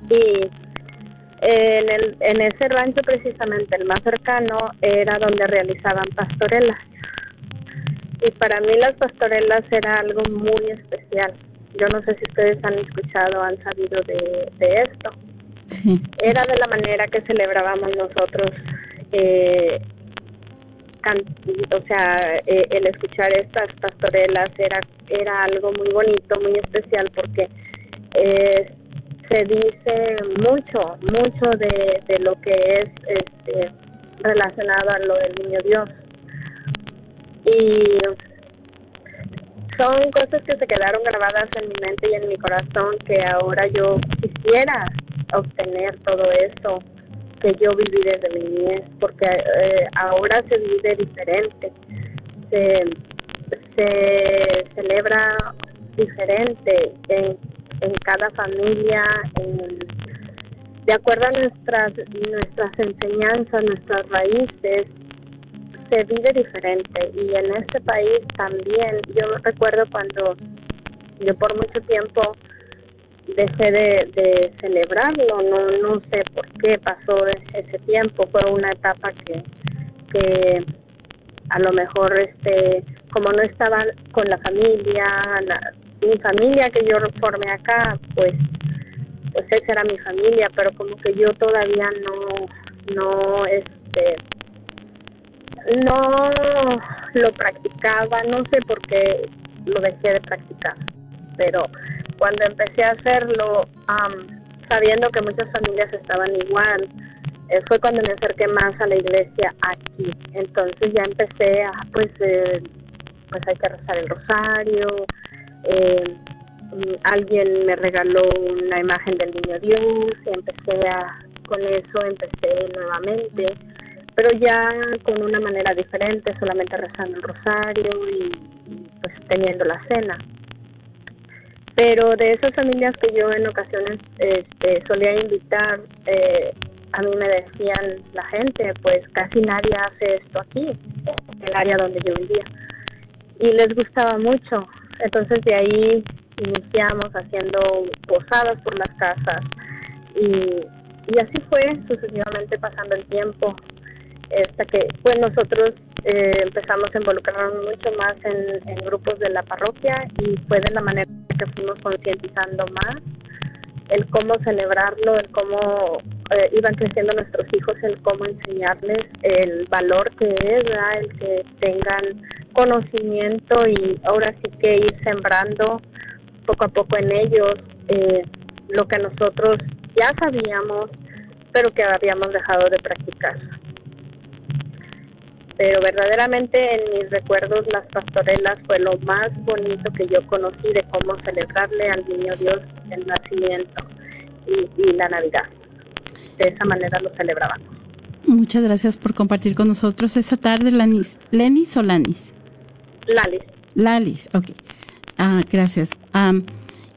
y en el en ese rancho precisamente el más cercano era donde realizaban pastorelas y para mí las pastorelas era algo muy especial. Yo no sé si ustedes han escuchado, han sabido de, esto. Sí. Era de la manera que celebrábamos nosotros, eh, o sea, eh, el escuchar estas pastorelas era, era algo muy bonito, muy especial, porque eh, se dice mucho, mucho de, de lo que es este, relacionado a lo del niño Dios. Y son cosas que se quedaron grabadas en mi mente y en mi corazón que ahora yo quisiera obtener todo eso que yo viví desde mi niñez porque eh, ahora se vive diferente se, se celebra diferente en, en cada familia en, de acuerdo a nuestras nuestras enseñanzas nuestras raíces se vive diferente. Y en este país también yo recuerdo cuando yo por mucho tiempo dejé de, de celebrarlo, no, no sé por qué pasó ese tiempo, fue una etapa que, que a lo mejor este como no estaba con la familia mi familia que yo formé acá pues pues esa era mi familia pero como que yo todavía no no este no lo practicaba no sé por qué lo dejé de practicar pero cuando empecé a hacerlo sabiendo que muchas familias estaban igual eh, fue cuando me acerqué más a la iglesia aquí. Entonces ya empecé a, pues, eh, pues hay que rezar el rosario. Eh, alguien me regaló una imagen del niño Dios y empecé a, con eso empecé nuevamente, pero ya con una manera diferente, solamente rezando el rosario y, pues teniendo la cena pero de esas familias que yo en ocasiones este, solía invitar, eh, a mí me decían la gente, pues casi nadie hace esto aquí, en el área donde yo vivía. Y les gustaba mucho. Entonces de ahí iniciamos haciendo posadas por las casas y, y así fue sucesivamente pasando el tiempo hasta que pues nosotros eh, empezamos a involucrarnos mucho más en, grupos de la parroquia y fue de la manera que fuimos concientizando más el cómo celebrarlo, el cómo eh, iban creciendo nuestros hijos, el cómo enseñarles el valor que es, el que tengan conocimiento y ahora sí que ir sembrando poco a poco en ellos eh, lo que nosotros ya sabíamos, pero que habíamos dejado de practicar. Pero verdaderamente en mis recuerdos las pastorelas fue lo más bonito que yo conocí de cómo celebrarle al niño Dios el nacimiento y, la Navidad. De esa manera lo celebramos. Muchas gracias por compartir con nosotros esta tarde, Lanis. ¿Lenis o Lanis? Lalis. Lalis, ok. Ah, gracias.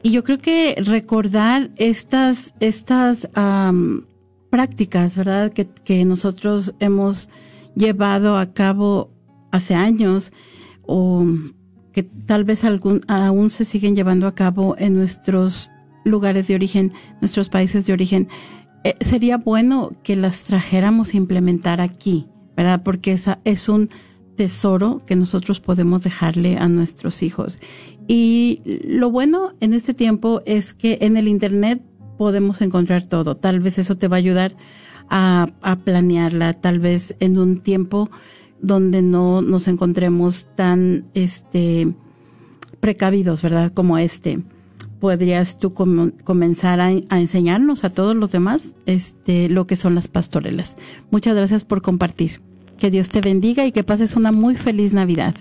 y yo creo que recordar estas, estas prácticas, ¿verdad? Que, que nosotros hemos llevado a cabo hace años o que tal vez algún, aún se siguen llevando a cabo en nuestros lugares de origen, nuestros países de origen, eh, sería bueno que las trajéramos a implementar aquí, ¿verdad? Porque esa es un tesoro que nosotros podemos dejarle a nuestros hijos. Y lo bueno en este tiempo es que en el Internet podemos encontrar todo. Tal vez eso te va a ayudar a, a planearla, tal vez en un tiempo donde no nos encontremos tan este precavidos, ¿verdad? Como este podrías tú comenzar a, enseñarnos a todos los demás este, lo que son las pastorelas. Muchas gracias por compartir. Que Dios te bendiga y que pases una muy feliz Navidad.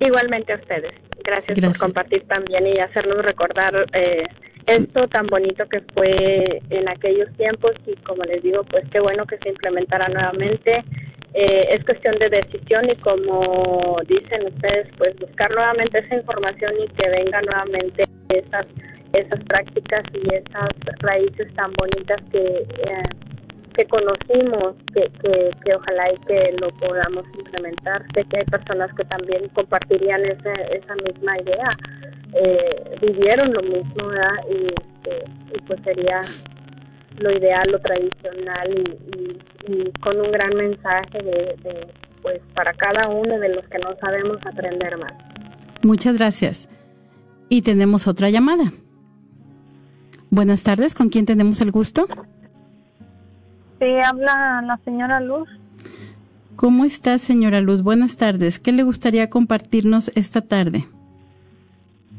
Igualmente a ustedes. Gracias, por compartir también y hacernos recordar eh, esto tan bonito que fue en aquellos tiempos y como les digo, pues qué bueno que se implementara nuevamente. Eh, es cuestión de decisión y como dicen ustedes, pues buscar nuevamente esa información y que venga nuevamente esas esas prácticas y esas raíces tan bonitas que eh, que conocimos que, que, ojalá y que lo podamos implementar sé que hay personas que también compartirían esa, esa misma idea eh, vivieron lo mismo ¿verdad? Y, este, y pues sería lo ideal lo tradicional y, con un gran mensaje de pues para cada uno de los que no sabemos aprender más muchas gracias y tenemos otra llamada. Buenas tardes, ¿con quién tenemos el gusto? Sí, habla la señora Luz. ¿Cómo está, señora Luz? Buenas tardes. ¿Qué le gustaría compartirnos esta tarde?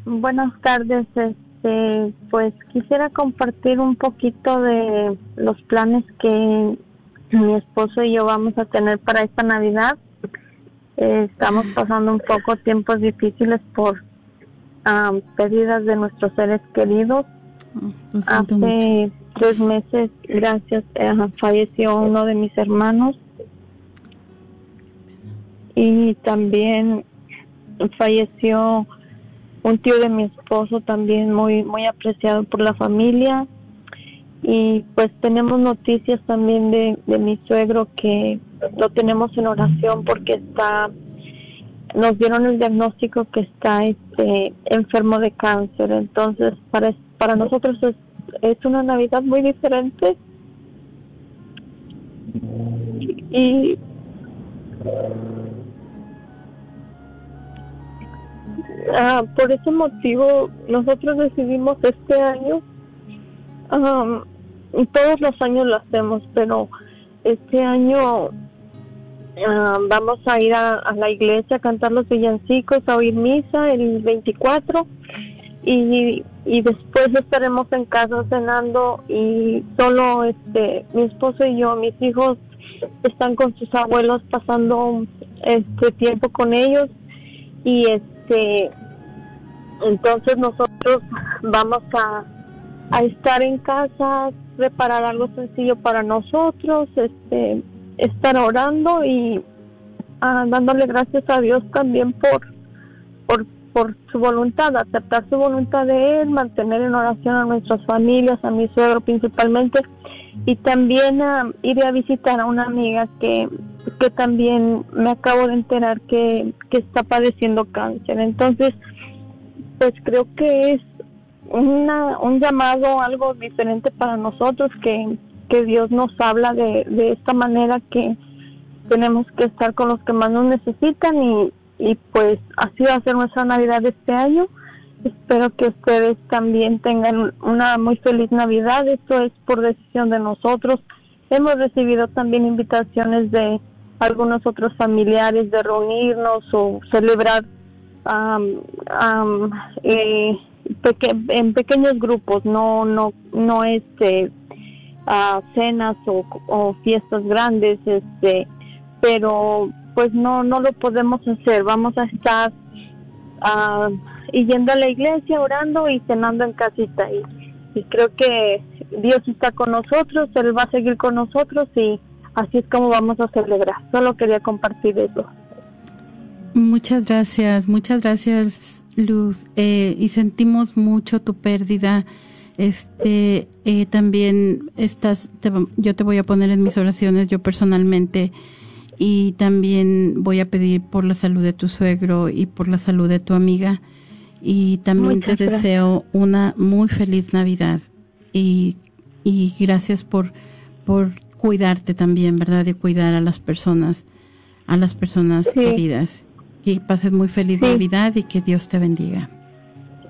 Buenas tardes. Este, pues quisiera compartir un poquito de los planes que mi esposo y yo vamos a tener para esta Navidad. Eh, estamos pasando un poco tiempos difíciles por um, pérdidas de nuestros seres queridos. Oh, Hace tres meses, gracias, falleció uno de mis hermanos y también falleció un tío de mi esposo también muy muy apreciado por la familia y pues tenemos noticias también de, de mi suegro que lo tenemos en oración porque está nos dieron el diagnóstico que está este enfermo de cáncer. Entonces, para para nosotros es, es una Navidad muy diferente. Y ah, por ese motivo nosotros decidimos este año todos los años lo hacemos, pero este año vamos a ir a, la iglesia a cantar los villancicos, a oír misa el 24 y, y después estaremos en casa cenando y solo este mi esposo y yo, mis hijos están con sus abuelos pasando este tiempo con ellos y este entonces nosotros vamos a a estar en casa, preparar algo sencillo para nosotros, este, estar orando y ah, dándole gracias a Dios también por, por, su voluntad, aceptar su voluntad de Él, mantener en oración a nuestras familias, a mi suegro principalmente, y también ah, ir a visitar a una amiga que, que también me acabo de enterar que, que está padeciendo cáncer. Entonces, pues creo que es una, un llamado, algo diferente para nosotros, que, que Dios nos habla de, de esta manera que tenemos que estar con los que más nos necesitan y, y pues así va a ser nuestra Navidad este año. Espero que ustedes también tengan una muy feliz Navidad. Esto es por decisión de nosotros. Hemos recibido también invitaciones de algunos otros familiares de reunirnos o celebrar eh, en pequeños grupos, no no no este cenas o, fiestas grandes, este, pero pues no no lo podemos hacer. Vamos a estar yendo a la iglesia, orando y cenando en casita y, creo que Dios está con nosotros, Él va a seguir con nosotros y así es como vamos a celebrar. Solo quería compartir eso. Muchas gracias, muchas gracias Luz, eh, y sentimos mucho tu pérdida. Este, eh, también estás, yo te voy a poner en mis oraciones, yo personalmente, y también voy a pedir por la salud de tu suegro y por la salud de tu amiga. Y también te deseo una muy feliz Navidad. Y, y gracias por, por cuidarte también, ¿verdad? De cuidar a las personas, a las personas queridas. Que pases muy feliz Navidad y que Dios te bendiga.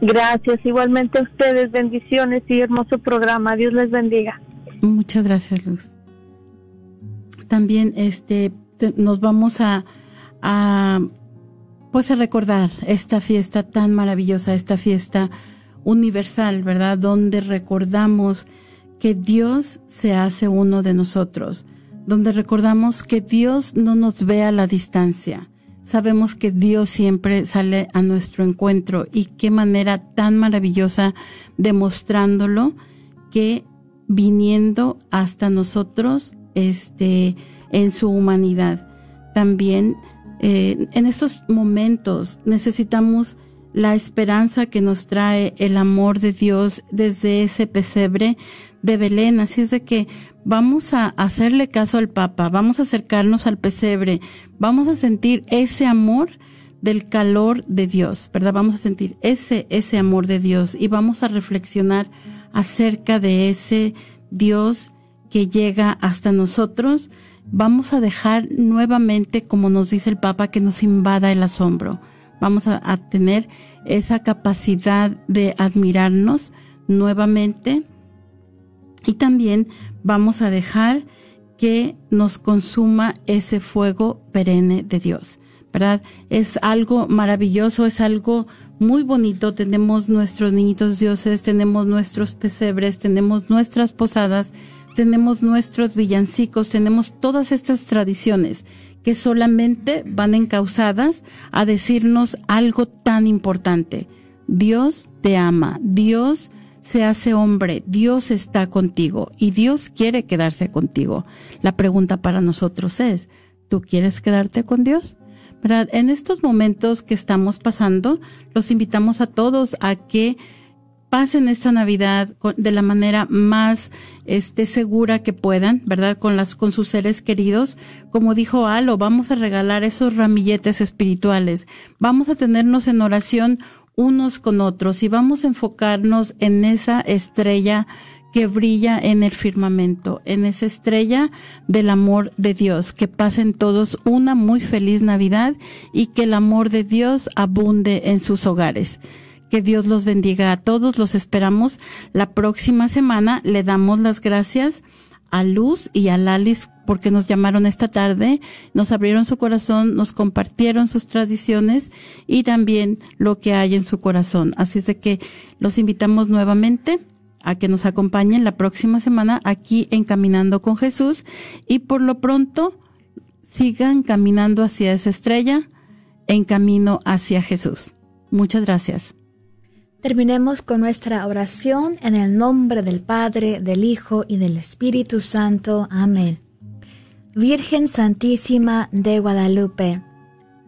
Gracias, igualmente a ustedes, bendiciones y hermoso programa. Dios les bendiga. Muchas gracias, Luz. También este nos vamos a, a pues a recordar esta fiesta tan maravillosa, esta fiesta universal, ¿verdad? Donde recordamos que Dios se hace uno de nosotros, donde recordamos que Dios no nos ve a la distancia, sabemos que Dios siempre sale a nuestro encuentro y qué manera tan maravillosa demostrándolo que viniendo hasta nosotros este en su humanidad. También eh, en estos momentos necesitamos la esperanza que nos trae el amor de Dios desde ese pesebre de Belén. Así es de que vamos a hacerle caso al Papa, vamos a acercarnos al pesebre, vamos a sentir ese amor del calor de Dios, ¿verdad? Vamos a sentir ese, ese amor de Dios y vamos a reflexionar acerca de ese Dios que llega hasta nosotros. Vamos a dejar nuevamente, como nos dice el Papa, que nos invada el asombro. Vamos a, tener esa capacidad de admirarnos nuevamente y también vamos a dejar que nos consuma ese fuego perenne de Dios, ¿verdad? Es algo maravilloso, es algo muy bonito. Tenemos nuestros niñitos dioses, tenemos nuestros pesebres, tenemos nuestras posadas, tenemos nuestros villancicos, tenemos todas estas tradiciones que solamente van encausadas a decirnos algo tan importante. Dios te ama, Dios se hace hombre, Dios está contigo y Dios quiere quedarse contigo. La pregunta para nosotros es, ¿tú quieres quedarte con Dios? En estos momentos que estamos pasando, los invitamos a todos a que pasen esta Navidad de la manera más este, segura que puedan, ¿verdad? Con las, con sus seres queridos. Como dijo Alo, vamos a regalar esos ramilletes espirituales. Vamos a tenernos en oración unos con otros y vamos a enfocarnos en esa estrella que brilla en el firmamento, en esa estrella del amor de Dios. Que pasen todos una muy feliz Navidad y que el amor de Dios abunde en sus hogares. Que Dios los bendiga a todos. Los esperamos la próxima semana. Le damos las gracias a Luz y a Lalis porque nos llamaron esta tarde, nos abrieron su corazón, nos compartieron sus tradiciones y también lo que hay en su corazón. Así es de que los invitamos nuevamente a que nos acompañen la próxima semana aquí en Caminando con Jesús y por lo pronto sigan caminando hacia esa estrella en camino hacia Jesús. Muchas gracias. Terminemos con nuestra oración en el nombre del Padre, del Hijo y del Espíritu Santo. Amén. Virgen Santísima de Guadalupe,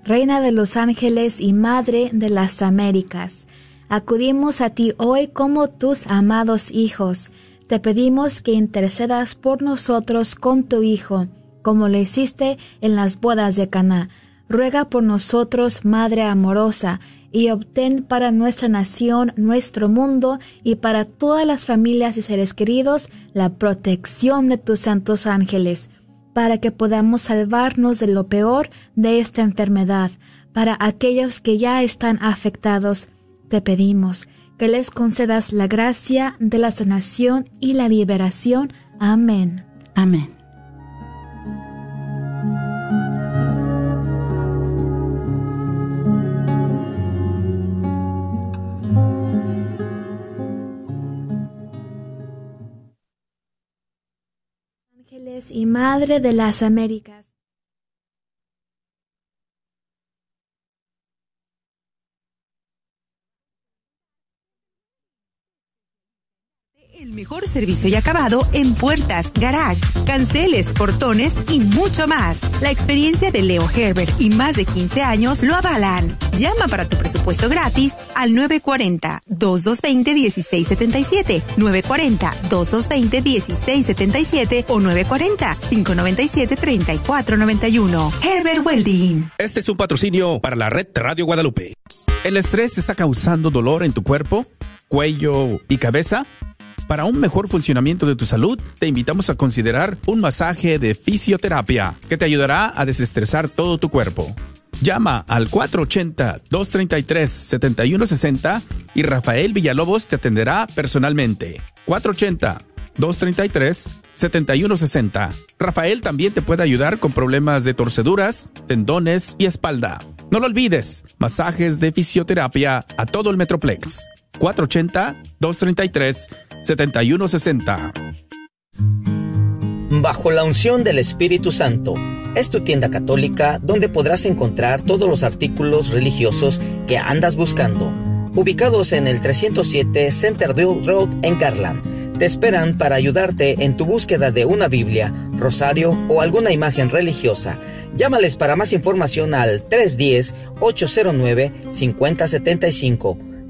Reina de los ángeles y Madre de las Américas, acudimos a ti hoy como tus amados hijos. Te pedimos que intercedas por nosotros con tu Hijo, como lo hiciste en las bodas de Caná. Ruega por nosotros, Madre amorosa, y obtén para nuestra nación, nuestro mundo y para todas las familias y seres queridos la protección de tus santos ángeles, para que podamos salvarnos de lo peor de esta enfermedad. Para aquellos que ya están afectados, te pedimos que les concedas la gracia de la sanación y la liberación. Amén. Amén. Y Madre de las Américas. El mejor servicio y acabado en puertas, garage, canceles, portones y mucho más. La experiencia de Leo Herbert y más de 15 años lo avalan. Llama para tu presupuesto gratis al 940-2220-1677, 940-2220-1677 o 940-597-3491. Herbert Welding. Este es un patrocinio para la red Radio Guadalupe. ¿El estrés está causando dolor en tu cuerpo, cuello y cabeza? Para un mejor funcionamiento de tu salud, te invitamos a considerar un masaje de fisioterapia que te ayudará a desestresar todo tu cuerpo. Llama al 480-233-7160 y Rafael Villalobos te atenderá personalmente. 480-233-7160. Rafael también te puede ayudar con problemas de torceduras, tendones y espalda. No lo olvides, masajes de fisioterapia a todo el Metroplex. 480-233-7160. Bajo la unción del Espíritu Santo, es tu tienda católica donde podrás encontrar todos los artículos religiosos que andas buscando. Ubicados en el 307 Centerville Road en Garland, te esperan para ayudarte en tu búsqueda de una Biblia, rosario o alguna imagen religiosa. Llámales para más información al 310-809-5075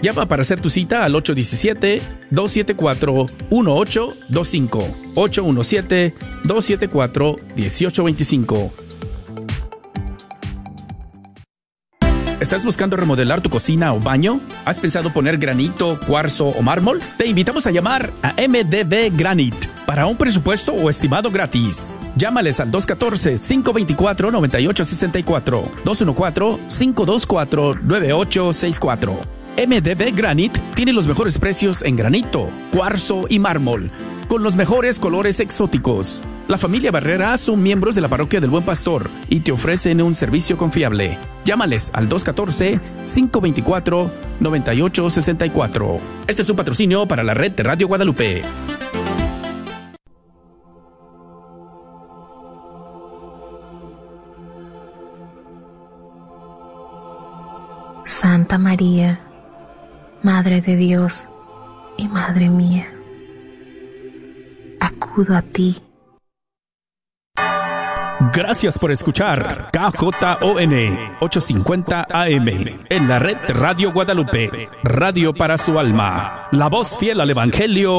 Llama para hacer tu cita al 817-274-1825. 817-274-1825. ¿Estás buscando remodelar tu cocina o baño? ¿Has pensado poner granito, cuarzo o mármol? Te invitamos a llamar a MDB Granite para un presupuesto o estimado gratis. Llámales al 214-524-9864, 214-524-9864. MDB Granite tiene los mejores precios en granito, cuarzo y mármol, con los mejores colores exóticos. La familia Barrera son miembros de la parroquia del Buen Pastor y te ofrecen un servicio confiable. Llámales al 214-524-9864. Este es un patrocinio para la red de Radio Guadalupe. Santa María, Madre de Dios y Madre mía, acudo a ti. Gracias por escuchar KJON 850 AM en la red Radio Guadalupe, radio para su alma, la voz fiel al Evangelio.